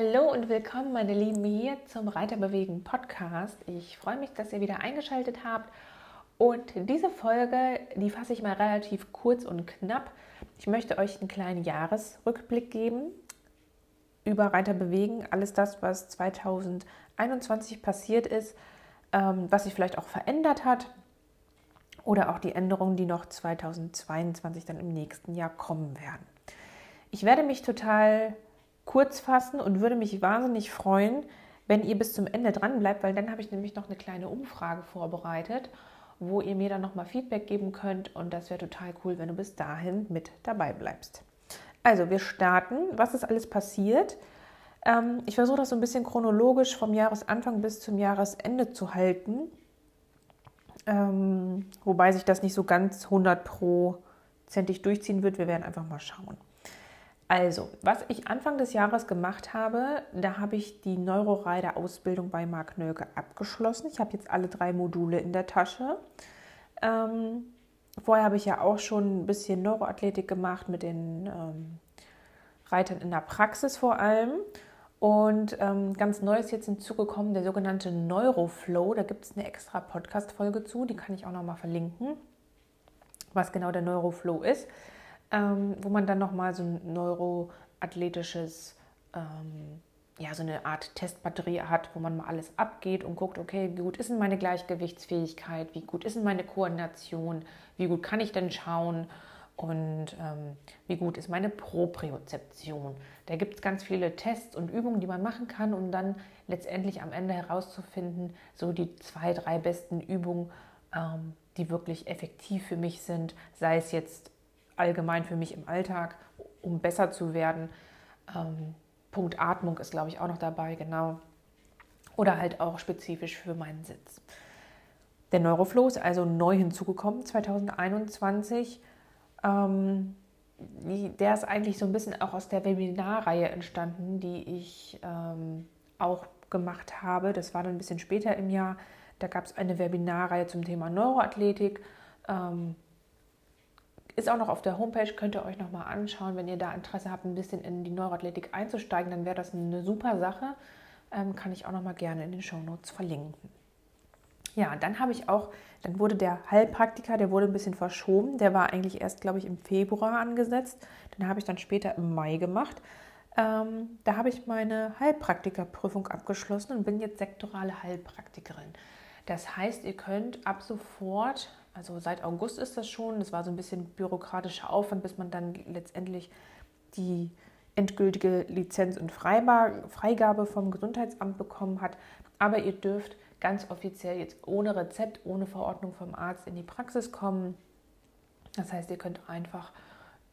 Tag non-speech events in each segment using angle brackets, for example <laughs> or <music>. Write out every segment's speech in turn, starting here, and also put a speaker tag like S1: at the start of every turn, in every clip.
S1: Hallo und willkommen, meine Lieben, hier zum Reiterbewegen Podcast. Ich freue mich, dass ihr wieder eingeschaltet habt. Und diese Folge, die fasse ich mal relativ kurz und knapp. Ich möchte euch einen kleinen Jahresrückblick geben über Reiterbewegen, alles das, was 2021 passiert ist, ähm, was sich vielleicht auch verändert hat oder auch die Änderungen, die noch 2022 dann im nächsten Jahr kommen werden. Ich werde mich total kurz fassen und würde mich wahnsinnig freuen, wenn ihr bis zum Ende dran bleibt, weil dann habe ich nämlich noch eine kleine Umfrage vorbereitet, wo ihr mir dann nochmal Feedback geben könnt und das wäre total cool, wenn du bis dahin mit dabei bleibst. Also, wir starten. Was ist alles passiert? Ähm, ich versuche das so ein bisschen chronologisch vom Jahresanfang bis zum Jahresende zu halten, ähm, wobei sich das nicht so ganz 100 prozentig durchziehen wird. Wir werden einfach mal schauen. Also, was ich Anfang des Jahres gemacht habe, da habe ich die Neurorider-Ausbildung bei Marc Nölke abgeschlossen. Ich habe jetzt alle drei Module in der Tasche. Ähm, vorher habe ich ja auch schon ein bisschen Neuroathletik gemacht mit den ähm, Reitern in der Praxis vor allem. Und ähm, ganz neu ist jetzt hinzugekommen der sogenannte Neuroflow. Da gibt es eine extra Podcast-Folge zu, die kann ich auch nochmal verlinken, was genau der Neuroflow ist ähm, wo man dann nochmal so ein neuroathletisches, ähm, ja, so eine Art Testbatterie hat, wo man mal alles abgeht und guckt, okay, wie gut ist denn meine Gleichgewichtsfähigkeit, wie gut ist denn meine Koordination, wie gut kann ich denn schauen? Und ähm, wie gut ist meine Propriozeption. Da gibt es ganz viele Tests und Übungen, die man machen kann, um dann letztendlich am Ende herauszufinden, so die zwei, drei besten Übungen, ähm, die wirklich effektiv für mich sind, sei es jetzt allgemein für mich im Alltag, um besser zu werden. Ähm, Punkt Atmung ist, glaube ich, auch noch dabei, genau. Oder halt auch spezifisch für meinen Sitz. Der Neuroflow ist also neu hinzugekommen 2021. Ähm, der ist eigentlich so ein bisschen auch aus der Webinarreihe entstanden, die ich ähm, auch gemacht habe. Das war dann ein bisschen später im Jahr. Da gab es eine Webinarreihe zum Thema Neuroathletik. Ähm, ist auch noch auf der Homepage, könnt ihr euch nochmal anschauen. Wenn ihr da Interesse habt, ein bisschen in die Neuroathletik einzusteigen, dann wäre das eine super Sache. Ähm, kann ich auch nochmal gerne in den Show Notes verlinken. Ja, dann habe ich auch, dann wurde der Heilpraktiker, der wurde ein bisschen verschoben. Der war eigentlich erst, glaube ich, im Februar angesetzt. Den habe ich dann später im Mai gemacht. Ähm, da habe ich meine Heilpraktikerprüfung abgeschlossen und bin jetzt sektorale Heilpraktikerin. Das heißt, ihr könnt ab sofort also seit August ist das schon. Das war so ein bisschen bürokratischer Aufwand, bis man dann letztendlich die endgültige Lizenz und Freigabe vom Gesundheitsamt bekommen hat. Aber ihr dürft ganz offiziell jetzt ohne Rezept, ohne Verordnung vom Arzt in die Praxis kommen. Das heißt, ihr könnt einfach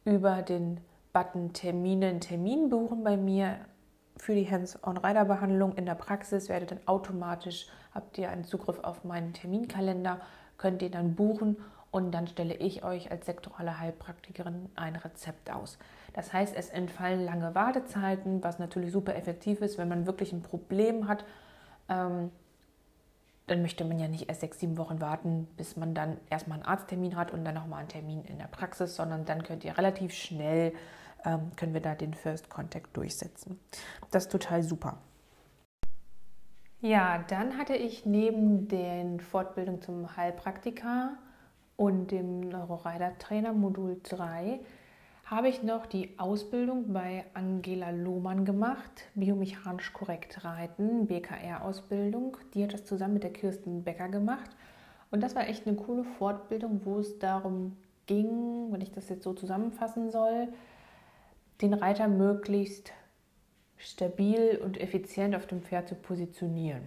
S1: über den Button Termine einen Termin buchen bei mir für die Hands-on-Rider-Behandlung in der Praxis. Werdet dann automatisch, habt ihr einen Zugriff auf meinen Terminkalender könnt ihr dann buchen und dann stelle ich euch als sektorale Heilpraktikerin ein Rezept aus. Das heißt, es entfallen lange Wartezeiten, was natürlich super effektiv ist, wenn man wirklich ein Problem hat. Ähm, dann möchte man ja nicht erst sechs, sieben Wochen warten, bis man dann erstmal einen Arzttermin hat und dann nochmal einen Termin in der Praxis, sondern dann könnt ihr relativ schnell, ähm, können wir da den First Contact durchsetzen. Das ist total super. Ja, dann hatte ich neben den Fortbildungen zum Heilpraktiker und dem Neurorider-Trainer Modul 3 habe ich noch die Ausbildung bei Angela Lohmann gemacht, biomechanisch korrekt reiten, BKR-Ausbildung. Die hat das zusammen mit der Kirsten Becker gemacht. Und das war echt eine coole Fortbildung, wo es darum ging, wenn ich das jetzt so zusammenfassen soll, den Reiter möglichst stabil und effizient auf dem Pferd zu positionieren.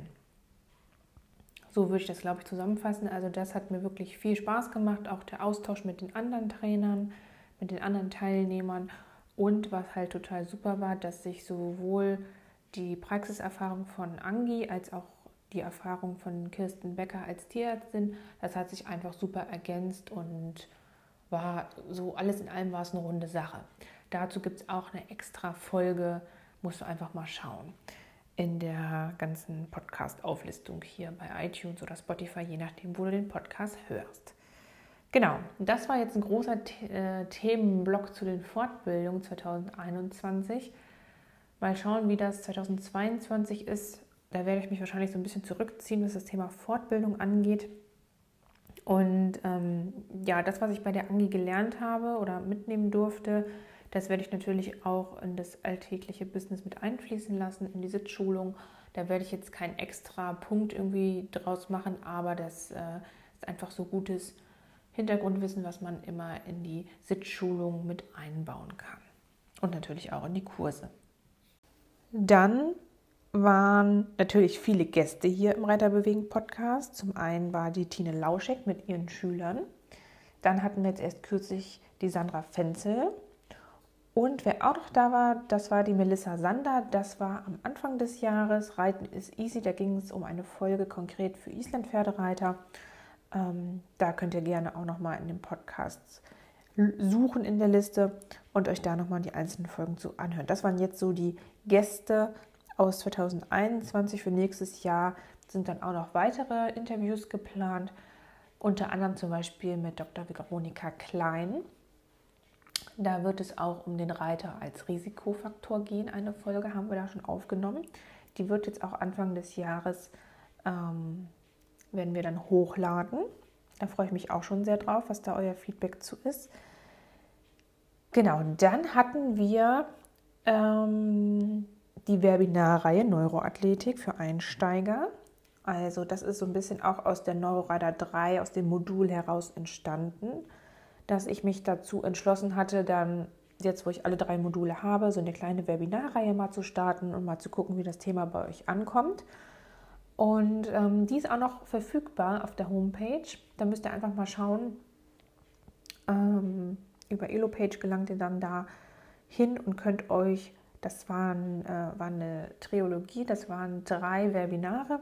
S1: So würde ich das, glaube ich, zusammenfassen. Also das hat mir wirklich viel Spaß gemacht, auch der Austausch mit den anderen Trainern, mit den anderen Teilnehmern. Und was halt total super war, dass sich sowohl die Praxiserfahrung von Angi als auch die Erfahrung von Kirsten Becker als Tierärztin, das hat sich einfach super ergänzt und war so alles in allem war es eine runde Sache. Dazu gibt es auch eine extra Folge musst du einfach mal schauen in der ganzen Podcast-Auflistung hier bei iTunes oder Spotify, je nachdem, wo du den Podcast hörst. Genau, das war jetzt ein großer äh, Themenblock zu den Fortbildungen 2021. Mal schauen, wie das 2022 ist. Da werde ich mich wahrscheinlich so ein bisschen zurückziehen, was das Thema Fortbildung angeht. Und ähm, ja, das, was ich bei der Angi gelernt habe oder mitnehmen durfte, das werde ich natürlich auch in das alltägliche Business mit einfließen lassen, in die Sitzschulung. Da werde ich jetzt keinen extra Punkt irgendwie draus machen, aber das äh, ist einfach so gutes Hintergrundwissen, was man immer in die Sitzschulung mit einbauen kann. Und natürlich auch in die Kurse. Dann waren natürlich viele Gäste hier im Reiterbewegen Podcast. Zum einen war die Tine Lauschek mit ihren Schülern. Dann hatten wir jetzt erst kürzlich die Sandra Fenzel. Und wer auch noch da war, das war die Melissa Sander. Das war am Anfang des Jahres. Reiten ist easy. Da ging es um eine Folge konkret für Island-Pferdereiter. Ähm, da könnt ihr gerne auch noch mal in den Podcasts suchen in der Liste und euch da nochmal die einzelnen Folgen zu anhören. Das waren jetzt so die Gäste aus 2021. Für nächstes Jahr sind dann auch noch weitere Interviews geplant, unter anderem zum Beispiel mit Dr. Veronika Klein. Da wird es auch um den Reiter als Risikofaktor gehen. Eine Folge haben wir da schon aufgenommen. Die wird jetzt auch Anfang des Jahres, ähm, werden wir dann hochladen. Da freue ich mich auch schon sehr drauf, was da euer Feedback zu ist. Genau, dann hatten wir ähm, die Webinarreihe Neuroathletik für Einsteiger. Also das ist so ein bisschen auch aus der Neurorider 3, aus dem Modul heraus entstanden, dass ich mich dazu entschlossen hatte, dann jetzt, wo ich alle drei Module habe, so eine kleine Webinarreihe mal zu starten und mal zu gucken, wie das Thema bei euch ankommt. Und ähm, die ist auch noch verfügbar auf der Homepage. Da müsst ihr einfach mal schauen. Ähm, über Elopage gelangt ihr dann da hin und könnt euch, das waren, äh, war eine Triologie, das waren drei Webinare,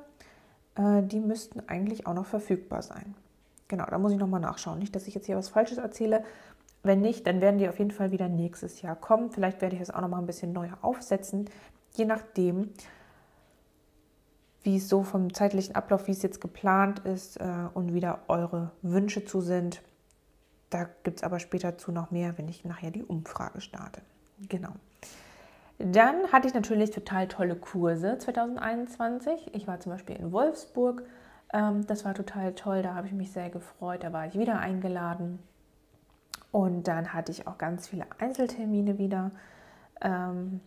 S1: äh, die müssten eigentlich auch noch verfügbar sein. Genau, da muss ich nochmal nachschauen. Nicht, dass ich jetzt hier was Falsches erzähle. Wenn nicht, dann werden die auf jeden Fall wieder nächstes Jahr kommen. Vielleicht werde ich es auch nochmal ein bisschen neu aufsetzen, je nachdem, wie es so vom zeitlichen Ablauf, wie es jetzt geplant ist äh, und wieder eure Wünsche zu sind. Da gibt es aber später zu noch mehr, wenn ich nachher die Umfrage starte. Genau. Dann hatte ich natürlich total tolle Kurse 2021. Ich war zum Beispiel in Wolfsburg. Ähm, das war total toll, da habe ich mich sehr gefreut. Da war ich wieder eingeladen. Und dann hatte ich auch ganz viele Einzeltermine wieder. Ähm,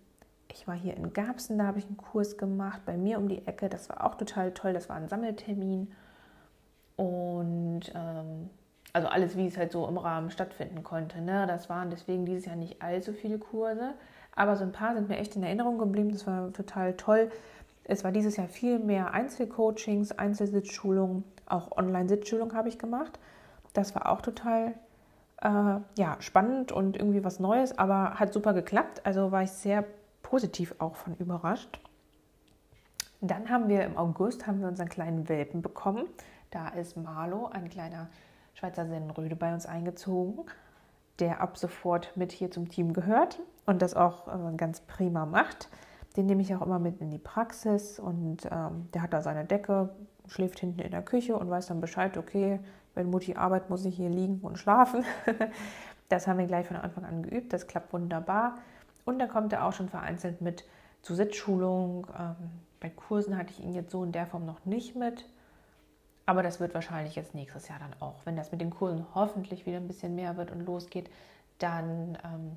S1: ich war hier in Garbsen, da habe ich einen Kurs gemacht, bei mir um die Ecke. Das war auch total toll. Das war ein Sammeltermin. Und ähm, also alles, wie es halt so im Rahmen stattfinden konnte. Ne? Das waren deswegen dieses Jahr nicht allzu viele Kurse, aber so ein paar sind mir echt in Erinnerung geblieben. Das war total toll. Es war dieses Jahr viel mehr Einzelcoachings, Einzelsitzschulungen, auch Online-Sitzschulung habe ich gemacht. Das war auch total äh, ja, spannend und irgendwie was Neues, aber hat super geklappt. Also war ich sehr positiv auch von überrascht. Dann haben wir im August haben wir unseren kleinen Welpen bekommen. Da ist Marlo, ein kleiner Schweizer Sennenröde bei uns eingezogen, der ab sofort mit hier zum Team gehört und das auch äh, ganz prima macht. Den nehme ich auch immer mit in die Praxis und ähm, der hat da seine Decke, schläft hinten in der Küche und weiß dann Bescheid, okay, wenn Mutti arbeitet, muss ich hier liegen und schlafen. <laughs> das haben wir gleich von Anfang an geübt, das klappt wunderbar. Und da kommt er auch schon vereinzelt mit zur Sitzschulung. Ähm, bei Kursen hatte ich ihn jetzt so in der Form noch nicht mit. Aber das wird wahrscheinlich jetzt nächstes Jahr dann auch. Wenn das mit den Kursen hoffentlich wieder ein bisschen mehr wird und losgeht, dann ähm,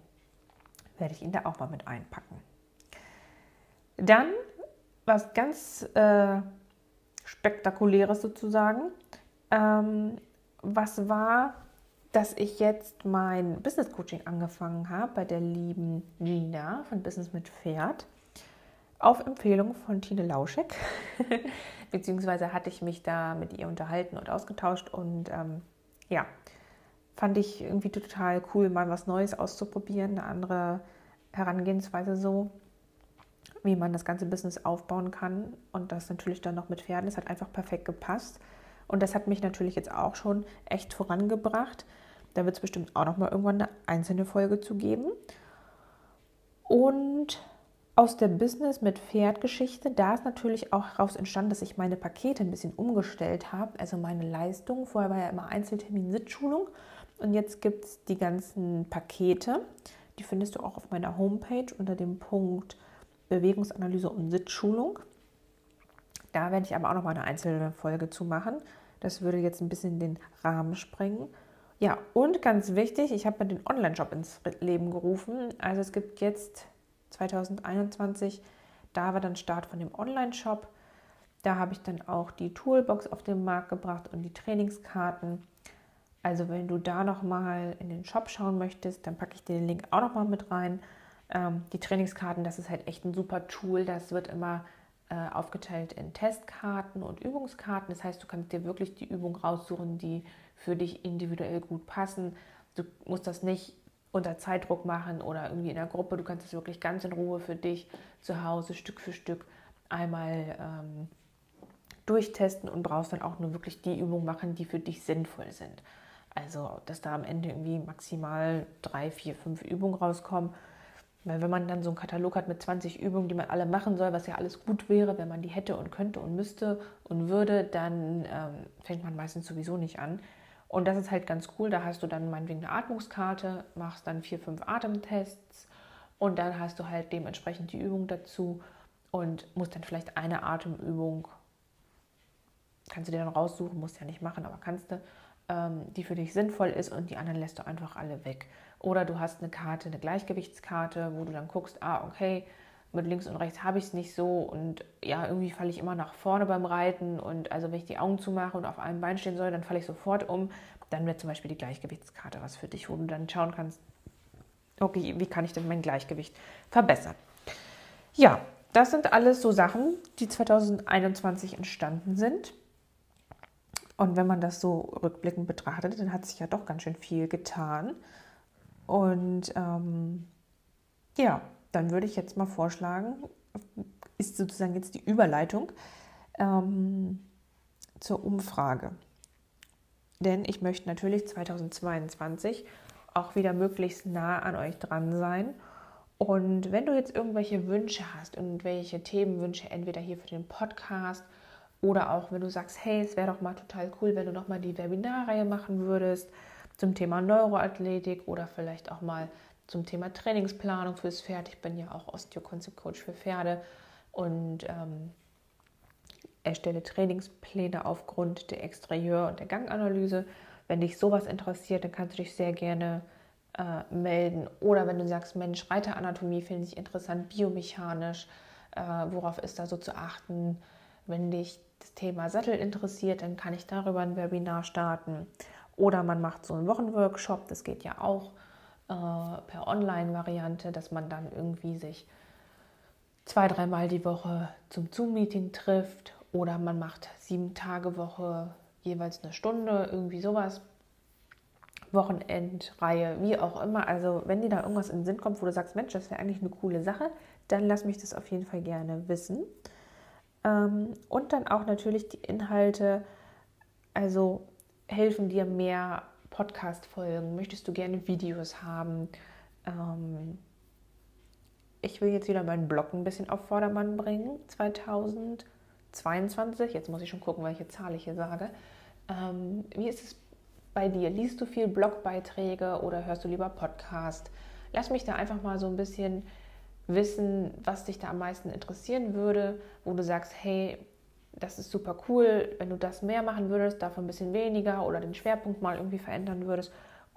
S1: werde ich ihn da auch mal mit einpacken. Dann was ganz äh, Spektakuläres sozusagen. Ähm, was war, dass ich jetzt mein Business Coaching angefangen habe bei der lieben Gina von Business mit Pferd auf Empfehlung von Tine Lauschek. <laughs> Beziehungsweise hatte ich mich da mit ihr unterhalten und ausgetauscht und ähm, ja, fand ich irgendwie total cool, mal was Neues auszuprobieren, eine andere Herangehensweise so, wie man das ganze Business aufbauen kann und das natürlich dann noch mit Pferden. Das hat einfach perfekt gepasst und das hat mich natürlich jetzt auch schon echt vorangebracht. Da wird es bestimmt auch noch mal irgendwann eine einzelne Folge zu geben. Und aus der Business mit Pferd-Geschichte, da ist natürlich auch heraus entstanden, dass ich meine Pakete ein bisschen umgestellt habe, also meine Leistung. Vorher war ja immer Einzeltermin, Sitzschulung und jetzt gibt es die ganzen Pakete. Die findest du auch auf meiner Homepage unter dem Punkt Bewegungsanalyse und Sitzschulung. Da werde ich aber auch noch mal eine einzelne Folge zu machen. Das würde jetzt ein bisschen den Rahmen sprengen. Ja, und ganz wichtig, ich habe mir den Online-Shop ins Leben gerufen. Also es gibt jetzt 2021, da war dann Start von dem Online-Shop. Da habe ich dann auch die Toolbox auf den Markt gebracht und die Trainingskarten. Also wenn du da nochmal in den Shop schauen möchtest, dann packe ich dir den Link auch nochmal mit rein. Ähm, die Trainingskarten, das ist halt echt ein super Tool. Das wird immer äh, aufgeteilt in Testkarten und Übungskarten. Das heißt, du kannst dir wirklich die Übung raussuchen, die für dich individuell gut passen. Du musst das nicht unter Zeitdruck machen oder irgendwie in der Gruppe. Du kannst es wirklich ganz in Ruhe für dich zu Hause Stück für Stück einmal ähm, durchtesten und brauchst dann auch nur wirklich die Übungen machen, die für dich sinnvoll sind. Also, dass da am Ende irgendwie maximal drei, vier, fünf Übungen rauskommen. Weil wenn man dann so einen Katalog hat mit 20 Übungen, die man alle machen soll, was ja alles gut wäre, wenn man die hätte und könnte und müsste und würde, dann ähm, fängt man meistens sowieso nicht an. Und das ist halt ganz cool. Da hast du dann meinetwegen eine Atmungskarte, machst dann vier, fünf Atemtests und dann hast du halt dementsprechend die Übung dazu und musst dann vielleicht eine Atemübung, kannst du dir dann raussuchen, musst ja nicht machen, aber kannst du, ähm, die für dich sinnvoll ist und die anderen lässt du einfach alle weg. Oder du hast eine Karte, eine Gleichgewichtskarte, wo du dann guckst, ah, okay, mit links und rechts habe ich es nicht so und ja, irgendwie falle ich immer nach vorne beim Reiten und also wenn ich die Augen zumache und auf einem Bein stehen soll, dann falle ich sofort um. Dann wäre zum Beispiel die Gleichgewichtskarte was für dich, wo du dann schauen kannst, okay, wie kann ich denn mein Gleichgewicht verbessern? Ja, das sind alles so Sachen, die 2021 entstanden sind. Und wenn man das so rückblickend betrachtet, dann hat sich ja doch ganz schön viel getan. Und ähm, ja, dann würde ich jetzt mal vorschlagen, ist sozusagen jetzt die Überleitung ähm, zur Umfrage. Denn ich möchte natürlich 2022 auch wieder möglichst nah an euch dran sein. Und wenn du jetzt irgendwelche Wünsche hast, irgendwelche Themenwünsche, entweder hier für den Podcast oder auch wenn du sagst, hey, es wäre doch mal total cool, wenn du noch mal die Webinarreihe machen würdest zum Thema Neuroathletik oder vielleicht auch mal zum Thema Trainingsplanung fürs Pferd. Ich bin ja auch Osteo-Concept-Coach für Pferde und ähm, erstelle Trainingspläne aufgrund der Exterieur- und der Ganganalyse. Wenn dich sowas interessiert, dann kannst du dich sehr gerne äh, melden. Oder wenn du sagst, Mensch, Reiteranatomie finde ich interessant, biomechanisch, äh, worauf ist da so zu achten? Wenn dich das Thema Sattel interessiert, dann kann ich darüber ein Webinar starten. Oder man macht so einen Wochenworkshop, das geht ja auch äh, per Online-Variante, dass man dann irgendwie sich zwei, dreimal die Woche zum Zoom-Meeting trifft. Oder man macht sieben Tage Woche jeweils eine Stunde, irgendwie sowas. Wochenendreihe, wie auch immer. Also wenn dir da irgendwas in den Sinn kommt, wo du sagst, Mensch, das wäre eigentlich eine coole Sache, dann lass mich das auf jeden Fall gerne wissen. Ähm, und dann auch natürlich die Inhalte, also helfen dir mehr Podcast-Folgen? Möchtest du gerne Videos haben? Ähm, ich will jetzt wieder meinen Blog ein bisschen auf Vordermann bringen, 2022. Jetzt muss ich schon gucken, welche Zahl ich hier sage. Ähm, wie ist es bei dir? Liest du viel Blogbeiträge oder hörst du lieber Podcast? Lass mich da einfach mal so ein bisschen wissen, was dich da am meisten interessieren würde, wo du sagst, hey, das ist super cool, wenn du das mehr machen würdest, davon ein bisschen weniger oder den Schwerpunkt mal irgendwie verändern würdest.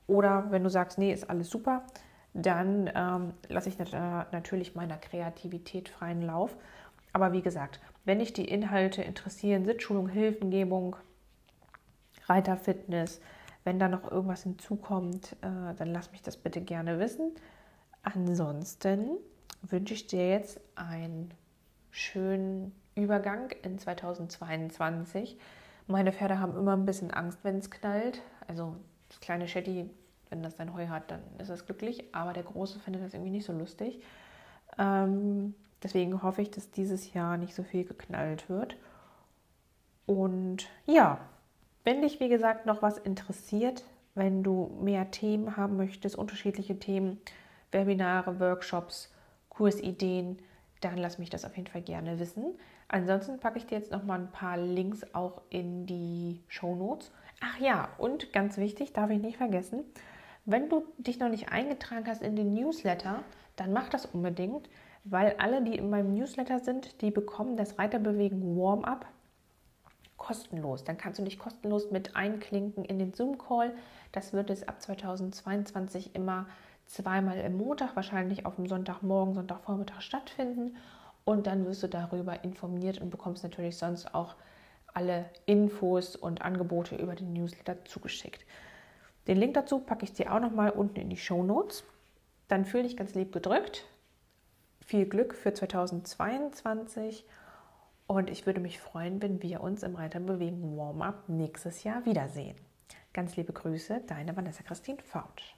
S1: Oder wenn du sagst, nee, ist alles super, dann ähm, lasse ich natürlich meiner Kreativität freien Lauf. Aber wie gesagt, wenn dich die Inhalte interessieren, Sitzschulung, Hilfengebung, Reiterfitness, wenn da noch irgendwas hinzukommt, äh, dann lass mich das bitte gerne wissen. Ansonsten wünsche ich dir jetzt einen schönen Übergang in 2022. Meine Pferde haben immer ein bisschen Angst, wenn es knallt. Also das kleine Shetty, wenn das sein Heu hat, dann ist es glücklich. Aber der Große findet das irgendwie nicht so lustig. Ähm, deswegen hoffe ich, dass dieses Jahr nicht so viel geknallt wird. Und ja, wenn dich, wie gesagt, noch was interessiert, wenn du mehr Themen haben möchtest, unterschiedliche Themen, Webinare, Workshops, Kursideen, dann lass mich das auf jeden Fall gerne wissen. Ansonsten packe ich dir jetzt noch mal ein paar Links auch in die Show Notes. Ach ja, und ganz wichtig, darf ich nicht vergessen, wenn du dich noch nicht eingetragen hast in den Newsletter, dann mach das unbedingt, weil alle, die in meinem Newsletter sind, die bekommen das Reiterbewegen Warm-up kostenlos. Dann kannst du dich kostenlos mit einklinken in den Zoom-Call. Das wird es ab 2022 immer zweimal im Montag, wahrscheinlich auf dem Sonntagmorgen, Sonntagvormittag stattfinden. Und dann wirst du darüber informiert und bekommst natürlich sonst auch alle Infos und Angebote über den Newsletter zugeschickt. Den Link dazu packe ich dir auch nochmal unten in die Show Notes. Dann fühle dich ganz lieb gedrückt. Viel Glück für 2022 und ich würde mich freuen, wenn wir uns im Reiterbewegen Warm-up nächstes Jahr wiedersehen. Ganz liebe Grüße, deine Vanessa Christine Fausch.